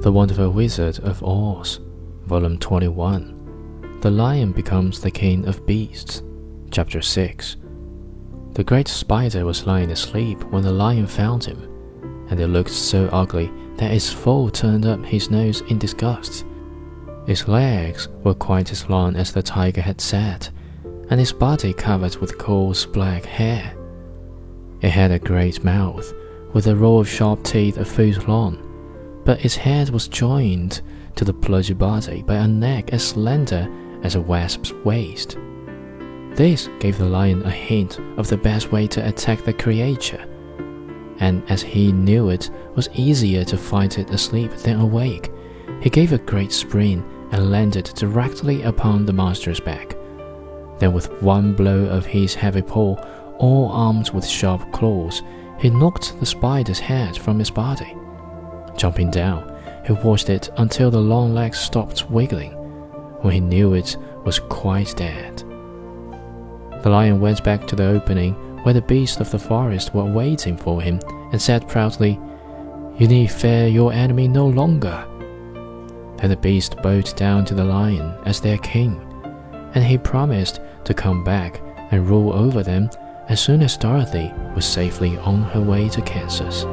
The Wonderful Wizard of Oz, Volume 21. The Lion Becomes the King of Beasts, Chapter 6. The great spider was lying asleep when the lion found him, and it looked so ugly that its foe turned up his nose in disgust. Its legs were quite as long as the tiger had said, and its body covered with coarse black hair. It had a great mouth, with a row of sharp teeth a foot long but its head was joined to the pudgy body by a neck as slender as a wasp's waist. This gave the lion a hint of the best way to attack the creature, and as he knew it was easier to fight it asleep than awake, he gave a great spring and landed directly upon the monster's back. Then, with one blow of his heavy paw, all armed with sharp claws, he knocked the spider's head from its body. Jumping down, he watched it until the long legs stopped wiggling, when he knew it was quite dead. The lion went back to the opening where the beasts of the forest were waiting for him and said proudly, You need fear your enemy no longer. Then the beasts bowed down to the lion as their king, and he promised to come back and rule over them as soon as Dorothy was safely on her way to Kansas.